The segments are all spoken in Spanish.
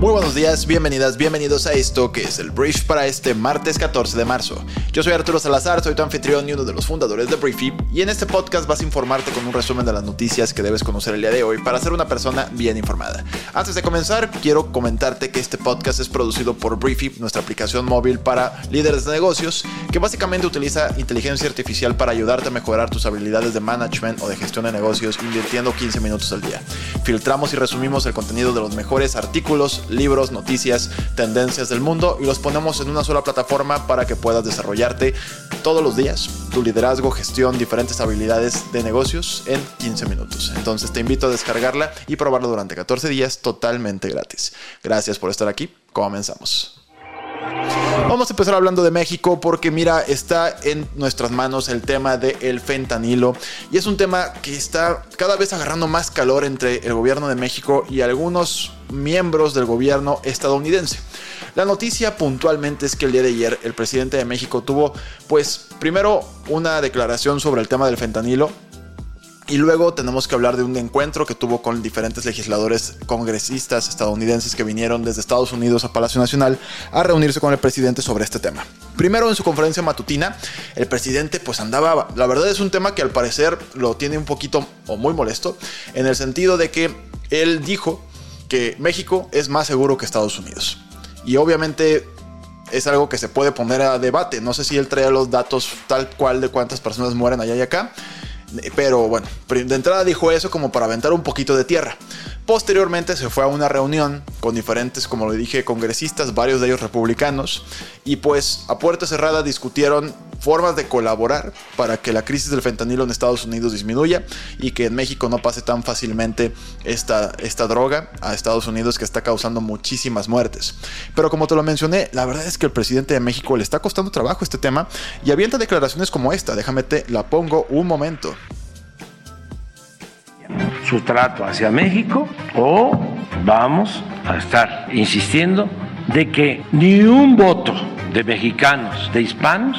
Muy buenos días, bienvenidas, bienvenidos a esto que es el Brief para este martes 14 de marzo. Yo soy Arturo Salazar, soy tu anfitrión y uno de los fundadores de Briefy, y en este podcast vas a informarte con un resumen de las noticias que debes conocer el día de hoy para ser una persona bien informada. Antes de comenzar, quiero comentarte que este podcast es producido por Briefy, nuestra aplicación móvil para líderes de negocios, que básicamente utiliza inteligencia artificial para ayudarte a mejorar tus habilidades de management o de gestión de negocios invirtiendo 15 minutos al día. Filtramos y resumimos el contenido de los mejores artículos, libros, noticias, tendencias del mundo y los ponemos en una sola plataforma para que puedas desarrollarte todos los días tu liderazgo, gestión, diferentes habilidades de negocios en 15 minutos. Entonces te invito a descargarla y probarlo durante 14 días totalmente gratis. Gracias por estar aquí. Comenzamos. Vamos a empezar hablando de México porque mira, está en nuestras manos el tema del fentanilo y es un tema que está cada vez agarrando más calor entre el gobierno de México y algunos miembros del gobierno estadounidense. La noticia puntualmente es que el día de ayer el presidente de México tuvo pues primero una declaración sobre el tema del fentanilo y luego tenemos que hablar de un encuentro que tuvo con diferentes legisladores congresistas estadounidenses que vinieron desde Estados Unidos a Palacio Nacional a reunirse con el presidente sobre este tema. Primero en su conferencia matutina, el presidente pues andaba, la verdad es un tema que al parecer lo tiene un poquito o muy molesto, en el sentido de que él dijo que México es más seguro que Estados Unidos. Y obviamente es algo que se puede poner a debate. No sé si él traía los datos tal cual de cuántas personas mueren allá y acá. Pero bueno, de entrada dijo eso como para aventar un poquito de tierra. Posteriormente se fue a una reunión con diferentes, como lo dije, congresistas, varios de ellos republicanos, y pues a puerta cerrada discutieron formas de colaborar para que la crisis del fentanilo en Estados Unidos disminuya y que en México no pase tan fácilmente esta, esta droga a Estados Unidos que está causando muchísimas muertes. Pero como te lo mencioné, la verdad es que el presidente de México le está costando trabajo este tema y avienta declaraciones como esta. Déjame te la pongo un momento su trato hacia México o vamos a estar insistiendo de que ni un voto de mexicanos, de hispanos,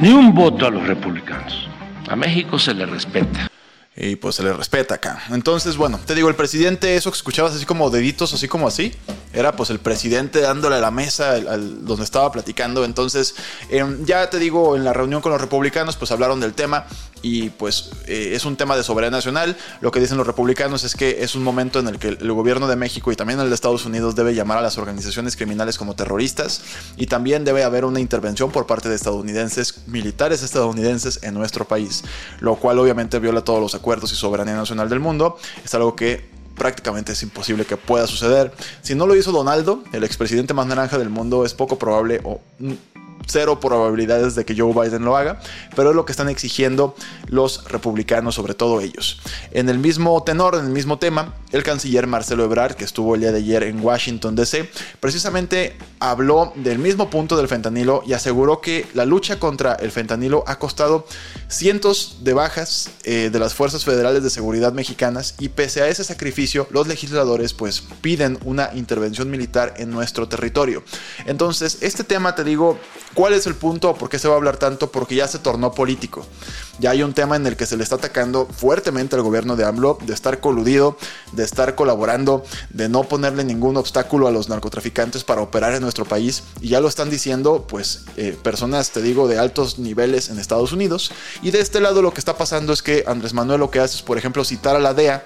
ni un voto a los republicanos. A México se le respeta. Y pues se le respeta acá. Entonces, bueno, te digo, el presidente, eso que escuchabas así como deditos, así como así, era pues el presidente dándole la mesa al, donde estaba platicando. Entonces, em, ya te digo, en la reunión con los republicanos, pues hablaron del tema y pues eh, es un tema de soberanía nacional. Lo que dicen los republicanos es que es un momento en el que el gobierno de México y también el de Estados Unidos debe llamar a las organizaciones criminales como terroristas y también debe haber una intervención por parte de estadounidenses, militares estadounidenses en nuestro país, lo cual obviamente viola todos los acuerdos y soberanía nacional del mundo. Es algo que prácticamente es imposible que pueda suceder. Si no lo hizo Donaldo, el expresidente más naranja del mundo, es poco probable o cero probabilidades de que Joe Biden lo haga, pero es lo que están exigiendo los republicanos, sobre todo ellos. En el mismo tenor, en el mismo tema, el canciller Marcelo Ebrard, que estuvo el día de ayer en Washington, D.C., precisamente habló del mismo punto del fentanilo y aseguró que la lucha contra el fentanilo ha costado cientos de bajas eh, de las fuerzas federales de seguridad mexicanas y pese a ese sacrificio, los legisladores pues piden una intervención militar en nuestro territorio. Entonces, este tema, te digo, ¿Cuál es el punto? ¿Por qué se va a hablar tanto? Porque ya se tornó político. Ya hay un tema en el que se le está atacando fuertemente al gobierno de AMLO de estar coludido, de estar colaborando, de no ponerle ningún obstáculo a los narcotraficantes para operar en nuestro país. Y ya lo están diciendo, pues, eh, personas, te digo, de altos niveles en Estados Unidos. Y de este lado lo que está pasando es que Andrés Manuel lo que hace es, por ejemplo, citar a la DEA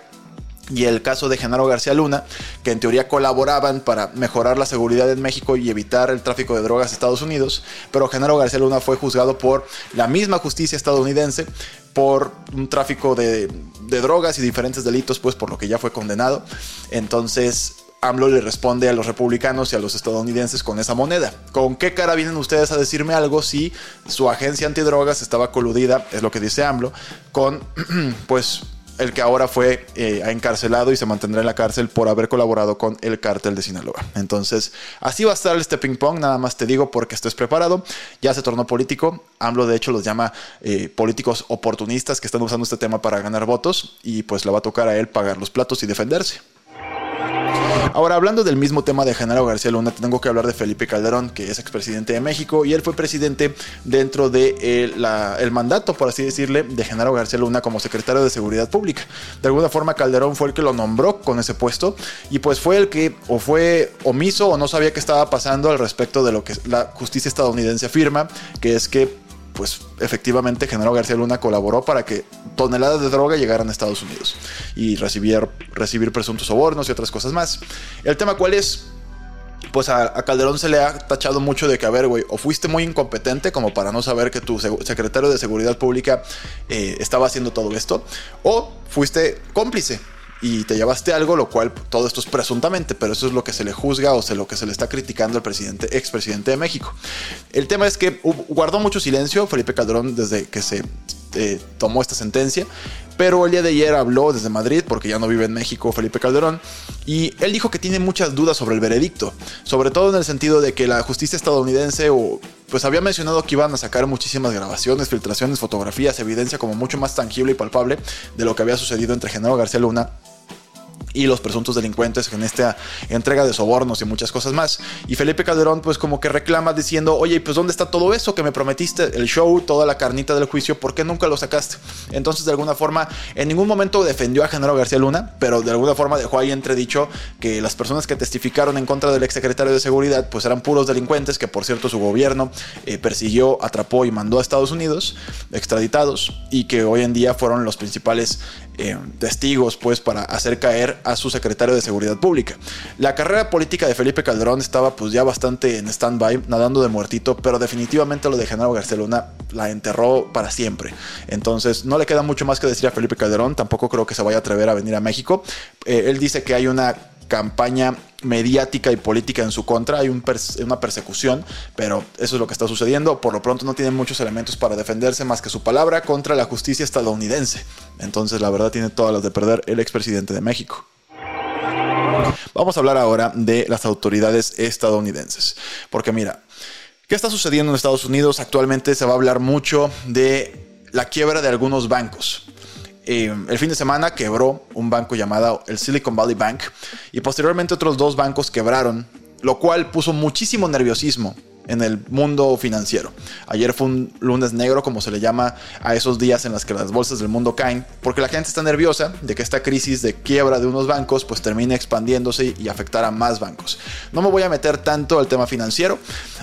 y el caso de Genaro García Luna, que en teoría colaboraban para mejorar la seguridad en México y evitar el tráfico de drogas a Estados Unidos, pero Genaro García Luna fue juzgado por la misma justicia estadounidense por un tráfico de, drogas y diferentes delitos, pues por lo que ya fue condenado. Entonces, AMLO le responde a los republicanos y a los estadounidenses con esa moneda. ¿Con qué cara vienen ustedes a decirme algo si su agencia antidrogas estaba coludida, es lo que dice AMLO, con pues el que ahora fue eh, encarcelado y se mantendrá en la cárcel por haber colaborado con el cártel de Sinaloa. Entonces, así va a estar este ping pong, nada más te digo porque estés preparado. Ya se tornó político. AMLO, de hecho, los llama eh, políticos oportunistas que están usando este tema para ganar votos y pues le va a tocar a él pagar los platos y defenderse. Ahora, hablando del mismo tema de Genaro García Luna, tengo que hablar de Felipe Calderón, que es expresidente de México, y él fue presidente dentro del de el mandato, por así decirle, de Genaro García Luna como secretario de Seguridad Pública. De alguna forma, Calderón fue el que lo nombró con ese puesto, y pues fue el que o fue omiso o no sabía qué estaba pasando al respecto de lo que la justicia estadounidense afirma, que es que pues efectivamente Genaro García Luna colaboró para que toneladas de droga llegaran a Estados Unidos y recibir, recibir presuntos sobornos y otras cosas más. El tema cuál es, pues a, Calderón se le ha tachado mucho de que, a ver, güey, o fuiste muy incompetente como para no saber que tu secretario de Seguridad Pública eh, estaba haciendo todo esto, o fuiste cómplice y te llevaste algo, lo cual todo esto es presuntamente, pero eso es lo que se le juzga o se, lo que se le está criticando al presidente, expresidente de México. El tema es que guardó mucho silencio Felipe Calderón desde que se eh, tomó esta sentencia, pero el día de ayer habló desde Madrid, porque ya no vive en México Felipe Calderón, y él dijo que tiene muchas dudas sobre el veredicto, sobre todo en el sentido de que la justicia estadounidense o pues había mencionado que iban a sacar muchísimas grabaciones, filtraciones, fotografías, evidencia como mucho más tangible y palpable de lo que había sucedido entre Genaro García Luna y los presuntos delincuentes en esta entrega de sobornos y muchas cosas más. Y Felipe Calderón pues como que reclama diciendo, oye, pues ¿dónde está todo eso que me prometiste? El show, toda la carnita del juicio, ¿por qué nunca lo sacaste? Entonces de alguna forma, en ningún momento defendió a Genaro García Luna, pero de alguna forma dejó ahí entredicho que las personas que testificaron en contra del exsecretario de Seguridad pues eran puros delincuentes que por cierto su gobierno eh, persiguió, atrapó y mandó a Estados Unidos, extraditados, y que hoy en día fueron los principales eh, testigos pues para hacer caer a su secretario de Seguridad Pública. La carrera política de Felipe Calderón estaba pues ya bastante en stand-by, nadando de muertito, pero definitivamente lo de Genaro García la enterró para siempre. Entonces no le queda mucho más que decir a Felipe Calderón, tampoco creo que se vaya a atrever a venir a México. Eh, él dice que hay una campaña mediática y política en su contra, hay una persecución, pero eso es lo que está sucediendo. Por lo pronto no tiene muchos elementos para defenderse más que su palabra contra la justicia estadounidense. Entonces la verdad tiene todas las de perder el expresidente de México. Vamos a hablar ahora de las autoridades estadounidenses. Porque mira, ¿qué está sucediendo en Estados Unidos? Actualmente se va a hablar mucho de la quiebra de algunos bancos. El fin de semana quebró un banco llamado el Silicon Valley Bank y posteriormente otros dos bancos quebraron, lo cual puso muchísimo nerviosismo en el mundo financiero. Ayer fue un lunes negro, como se le llama a esos días en los que las bolsas del mundo caen, porque la gente está nerviosa de que esta crisis de quiebra de unos bancos pues termine expandiéndose y afectar a más bancos. No me voy a meter tanto al tema financiero.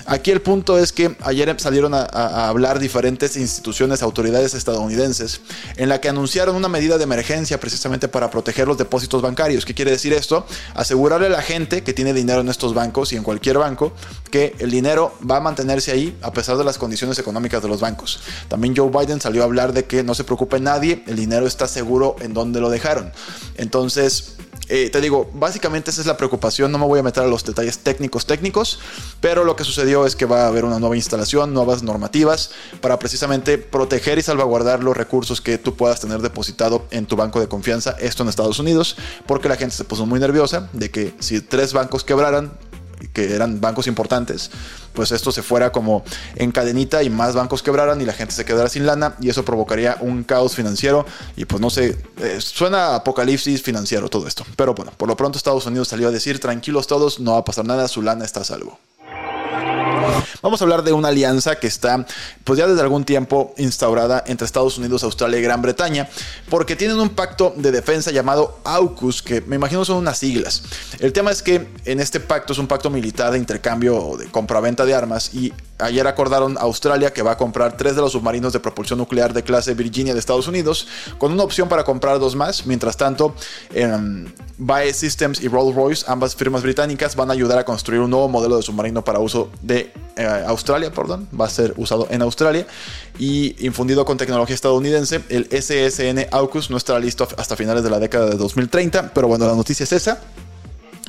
Aquí el punto es que ayer salieron a, hablar diferentes instituciones, autoridades estadounidenses, en la que anunciaron una medida de emergencia precisamente para proteger los depósitos bancarios. ¿Qué quiere decir esto? Asegurarle a la gente que tiene dinero en estos bancos y en cualquier banco que el va a mantenerse ahí a pesar de las condiciones económicas de los bancos. También Joe Biden salió a hablar de que no se preocupe nadie, el dinero está seguro en donde lo dejaron. Entonces, eh, te digo, básicamente esa es la preocupación, no me voy a meter a los detalles técnicos técnicos, pero lo que sucedió es que va a haber una nueva instalación, nuevas normativas para precisamente proteger y salvaguardar los recursos que tú puedas tener depositado en tu banco de confianza, esto en Estados Unidos, porque la gente se puso muy nerviosa de que si tres bancos quebraran, que eran bancos importantes, pues esto se fuera como en cadenita y más bancos quebraran y la gente se quedara sin lana y eso provocaría un caos financiero y pues no sé, eh, suena apocalipsis financiero todo esto. Pero bueno, por lo pronto Estados Unidos salió a decir tranquilos todos, no va a pasar nada, su lana está a salvo. Vamos a hablar de una alianza que está, pues ya desde algún tiempo instaurada entre Estados Unidos, Australia y Gran Bretaña, porque tienen un pacto de defensa llamado AUKUS, que me imagino son unas siglas. El tema es que en este pacto es un pacto militar de intercambio o de compraventa de armas y ayer acordaron Australia que va a comprar tres de los submarinos de propulsión nuclear de clase Virginia de Estados Unidos, con una opción para comprar dos más. Mientras tanto, eh, BAE Systems y Rolls-Royce, ambas firmas británicas, van a ayudar a construir un nuevo modelo de submarino para uso de eh, Australia, perdón, va a ser usado en Australia y infundido con tecnología estadounidense. El SSN AUKUS no estará listo hasta finales de la década de 2030, pero bueno, la noticia es esa.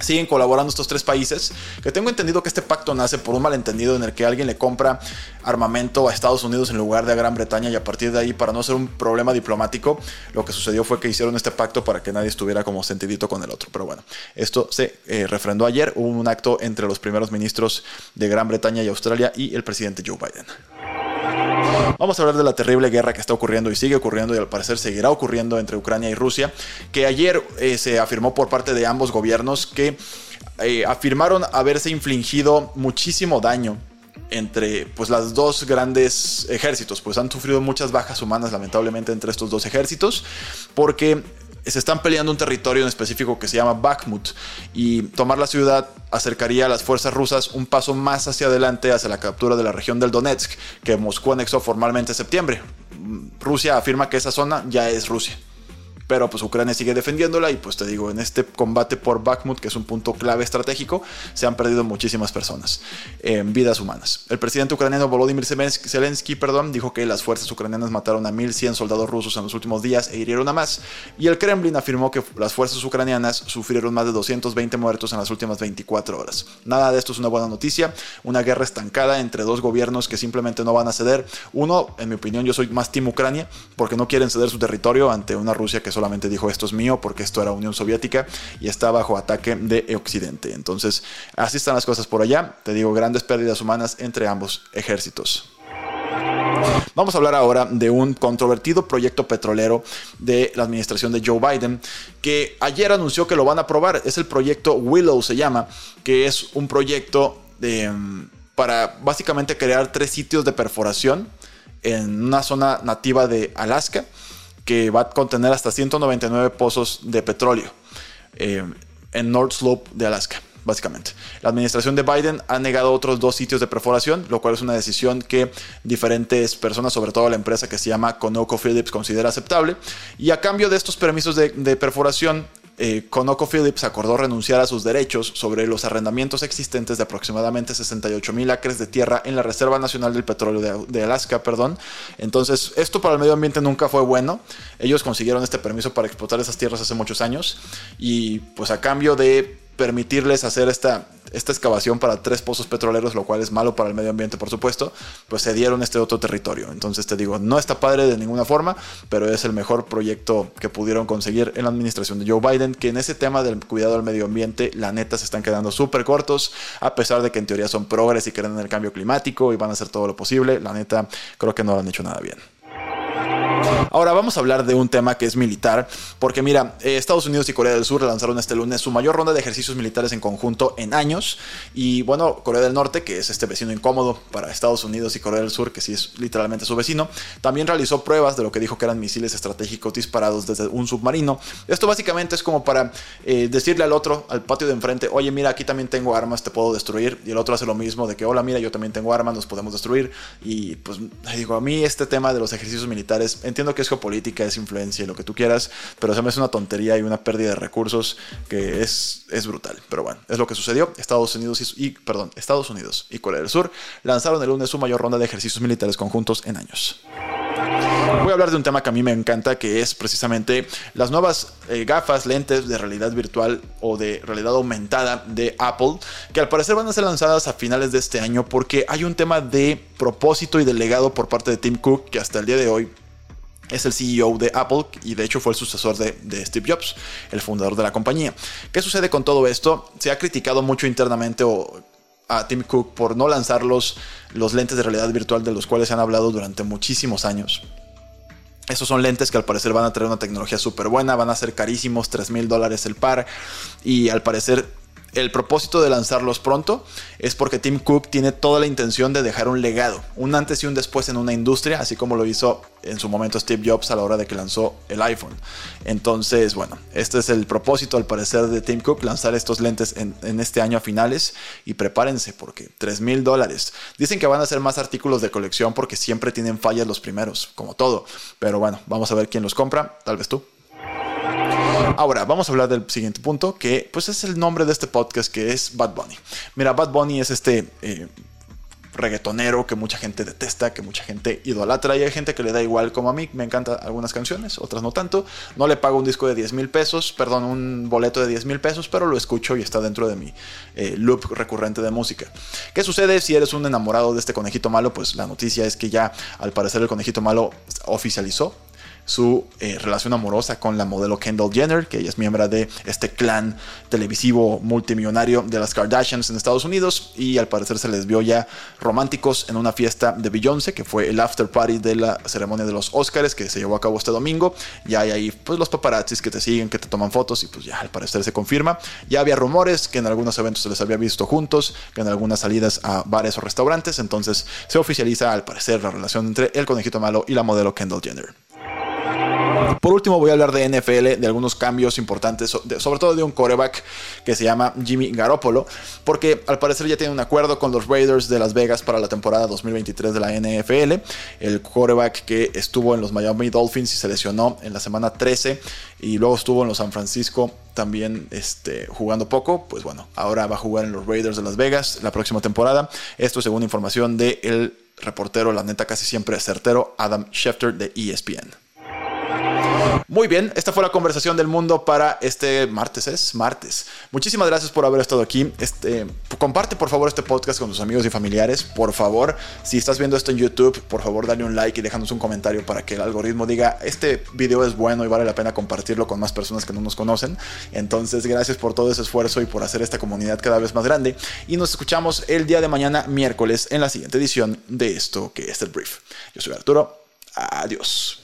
Siguen colaborando estos tres países, que tengo entendido que este pacto nace por un malentendido en el que alguien le compra armamento a Estados Unidos en lugar de a Gran Bretaña y a partir de ahí, para no ser un problema diplomático, lo que sucedió fue que hicieron este pacto para que nadie estuviera como sentidito con el otro. Pero bueno, esto se eh, refrendó ayer, hubo un acto entre los primeros ministros de Gran Bretaña y Australia y el presidente Joe Biden. Vamos a hablar de la terrible guerra que está ocurriendo y sigue ocurriendo y al parecer seguirá ocurriendo entre Ucrania y Rusia, que ayer eh, se afirmó por parte de ambos gobiernos que eh, afirmaron haberse infligido muchísimo daño entre pues las dos grandes ejércitos, pues han sufrido muchas bajas humanas lamentablemente entre estos dos ejércitos, porque se están peleando un territorio en específico que se llama Bakhmut y tomar la ciudad acercaría a las fuerzas rusas un paso más hacia adelante hacia la captura de la región del Donetsk que Moscú anexó formalmente en septiembre. Rusia afirma que esa zona ya es Rusia pero pues Ucrania sigue defendiéndola y pues te digo, en este combate por Bakhmut, que es un punto clave estratégico, se han perdido muchísimas personas, en vidas humanas. El presidente ucraniano Volodymyr Zelensky perdón, dijo que las fuerzas ucranianas mataron a 1.100 soldados rusos en los últimos días e hirieron a más, y el Kremlin afirmó que las fuerzas ucranianas sufrieron más de 220 muertos en las últimas 24 horas. Nada de esto es una buena noticia, una guerra estancada entre dos gobiernos que simplemente no van a ceder. Uno, en mi opinión, yo soy más Team Ucrania, porque no quieren ceder su territorio ante una Rusia que solo dijo esto es mío porque esto era Unión Soviética y está bajo ataque de Occidente. Entonces, así están las cosas por allá. Te digo, grandes pérdidas humanas entre ambos ejércitos. Vamos a hablar ahora de un controvertido proyecto petrolero de la administración de Joe Biden, que ayer anunció que lo van a aprobar. Es el proyecto Willow, se llama, que es un proyecto de, para básicamente crear tres sitios de perforación en una zona nativa de Alaska que va a contener hasta 199 pozos de petróleo eh, en North Slope de Alaska, básicamente. La administración de Biden ha negado otros dos sitios de perforación, lo cual es una decisión que diferentes personas, sobre todo la empresa que se llama ConocoPhillips, considera aceptable. Y a cambio de estos permisos de, de perforación, eh, ConocoPhillips acordó renunciar a sus derechos sobre los arrendamientos existentes de aproximadamente 68 mil acres de tierra en la Reserva Nacional del Petróleo de, Alaska. Perdón. Entonces, esto para el medio ambiente nunca fue bueno. Ellos consiguieron este permiso para explotar esas tierras hace muchos años y pues a cambio de permitirles hacer esta, esta excavación para tres pozos petroleros, lo cual es malo para el medio ambiente, por supuesto, pues se dieron este otro territorio. Entonces te digo, no está padre de ninguna forma, pero es el mejor proyecto que pudieron conseguir en la administración de Joe Biden, que en ese tema del cuidado del medio ambiente, la neta se están quedando súper cortos, a pesar de que en teoría son progres y creen en el cambio climático y van a hacer todo lo posible, la neta creo que no lo han hecho nada bien. Ahora vamos a hablar de un tema que es militar, porque mira, eh, Estados Unidos y Corea del Sur lanzaron este lunes su mayor ronda de ejercicios militares en conjunto en años. Y bueno, Corea del Norte, que es este vecino incómodo para Estados Unidos y Corea del Sur, que sí es literalmente su vecino, también realizó pruebas de lo que dijo que eran misiles estratégicos disparados desde un submarino. Esto básicamente es como para eh, decirle al otro, al patio de enfrente, oye, mira, aquí también tengo armas, te puedo destruir. Y el otro hace lo mismo, de que, hola, mira, yo también tengo armas, nos podemos destruir. Y pues digo, a mí este tema de los ejercicios militares, entiendo que es geopolítica, es influencia y lo que tú quieras, pero se me hace una tontería y una pérdida de recursos que es, es brutal. Pero bueno, es lo que sucedió. Estados Unidos y, perdón, Estados Unidos y Corea del Sur lanzaron el lunes su mayor ronda de ejercicios militares conjuntos en años. Voy a hablar de un tema que a mí me encanta, que es precisamente las nuevas eh, gafas, lentes de realidad virtual o de realidad aumentada de Apple, que al parecer van a ser lanzadas a finales de este año porque hay un tema de propósito y de legado por parte de Tim Cook que hasta el día de hoy es el CEO de Apple y de hecho fue el sucesor de, Steve Jobs, el fundador de la compañía. ¿Qué sucede con todo esto? Se ha criticado mucho internamente a Tim Cook por no lanzar los, los lentes de realidad virtual de los cuales se han hablado durante muchísimos años. Esos son lentes que al parecer van a traer una tecnología súper buena, van a ser carísimos, 3 mil dólares el par y al parecer el propósito de lanzarlos pronto es porque Tim Cook tiene toda la intención de dejar un legado, un antes y un después en una industria, así como lo hizo en su momento Steve Jobs a la hora de que lanzó el iPhone. Entonces, bueno, este es el propósito al parecer de Tim Cook, lanzar estos lentes en, este año a finales y prepárense porque 3 mil dólares. Dicen que van a ser más artículos de colección porque siempre tienen fallas los primeros, como todo. Pero bueno, vamos a ver quién los compra, tal vez tú. Ahora, vamos a hablar del siguiente punto, que pues es el nombre de este podcast, que es Bad Bunny. Mira, Bad Bunny es este... Eh, reggaetonero que mucha gente detesta, que mucha gente idolatra y hay gente que le da igual como a mí, me encantan algunas canciones, otras no tanto. No le pago un disco de 10 mil pesos, perdón, un boleto de 10 mil pesos, pero lo escucho y está dentro de mi eh, loop recurrente de música. ¿Qué sucede si eres un enamorado de este conejito malo? Pues la noticia es que ya al parecer el conejito malo oficializó su eh, relación amorosa con la modelo Kendall Jenner, que ella es miembro de este clan televisivo multimillonario de las Kardashians en Estados Unidos y al parecer se les vio ya románticos en una fiesta de Beyoncé, que fue el after party de la ceremonia de los Oscars que se llevó a cabo este domingo. Ya hay ahí pues los paparazzis que te siguen, que te toman fotos y pues ya al parecer se confirma. Ya había rumores que en algunos eventos se les había visto juntos, que en algunas salidas a bares o restaurantes, entonces se oficializa al parecer la relación entre el conejito malo y la modelo Kendall Jenner. Por último, voy a hablar de NFL, de algunos cambios importantes, sobre todo de un coreback que se llama Jimmy Garoppolo, porque al parecer ya tiene un acuerdo con los Raiders de Las Vegas para la temporada 2023 de la NFL. El coreback que estuvo en los Miami Dolphins y se lesionó en la semana 13 y luego estuvo en los San Francisco también este, jugando poco, pues bueno, ahora va a jugar en los Raiders de Las Vegas la próxima temporada. Esto según información del reportero, la neta casi siempre certero, Adam Schefter de ESPN. Muy bien, esta fue la conversación del mundo para este martes, es martes. Muchísimas gracias por haber estado aquí. Este, comparte por favor este podcast con tus amigos y familiares. Por favor, si estás viendo esto en YouTube, por favor dale un like y déjanos un comentario para que el algoritmo diga, este video es bueno y vale la pena compartirlo con más personas que no nos conocen. Entonces, gracias por todo ese esfuerzo y por hacer esta comunidad cada vez más grande. Y nos escuchamos el día de mañana, miércoles, en la siguiente edición de esto que es el brief. Yo soy Arturo. Adiós.